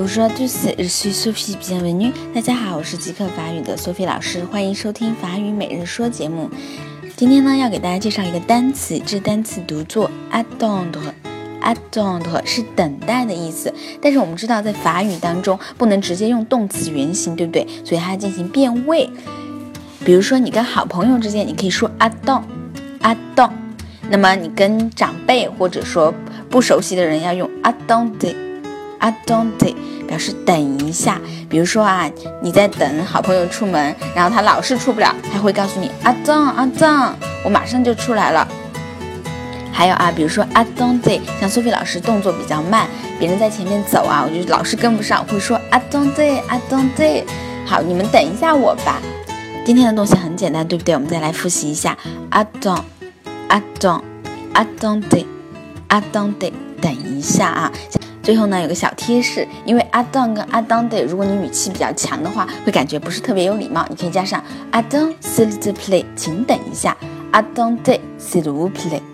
Bonjour à tous, je so so pi pi 酱 reno。大家好，我是即刻法语的 Sophie 老师，欢迎收听法语每日说节目。今天呢，要给大家介绍一个单词，这单词读作 attendre。attendre 是等待的意思，但是我们知道在法语当中不能直接用动词原形，对不对？所以它要进行变位。比如说你跟好朋友之间，你可以说 attend，attend。那么你跟长辈或者说不熟悉的人要用 attendre，attendre 表示等一下。比如说啊，你在等好朋友出门，然后他老是出不了，他会告诉你 attend，attend，我马上就出来了。还有啊，比如说 attendre，像苏菲老师动作比较慢，别人在前面走啊，我就老是跟不上，会说 attendre，attendre。好，你们等一下我吧。今天的东西很简单，对不对？我们再来复习一下 attend。a d o n a d o n d a d o n d 等一下啊！最后呢，有个小贴士，因为 a d o n 跟 a d o n d 如果你语气比较强的话，会感觉不是特别有礼貌，你可以加上 a d o n s'il te plaît，请等一下 a d o n d s'il vous plaît。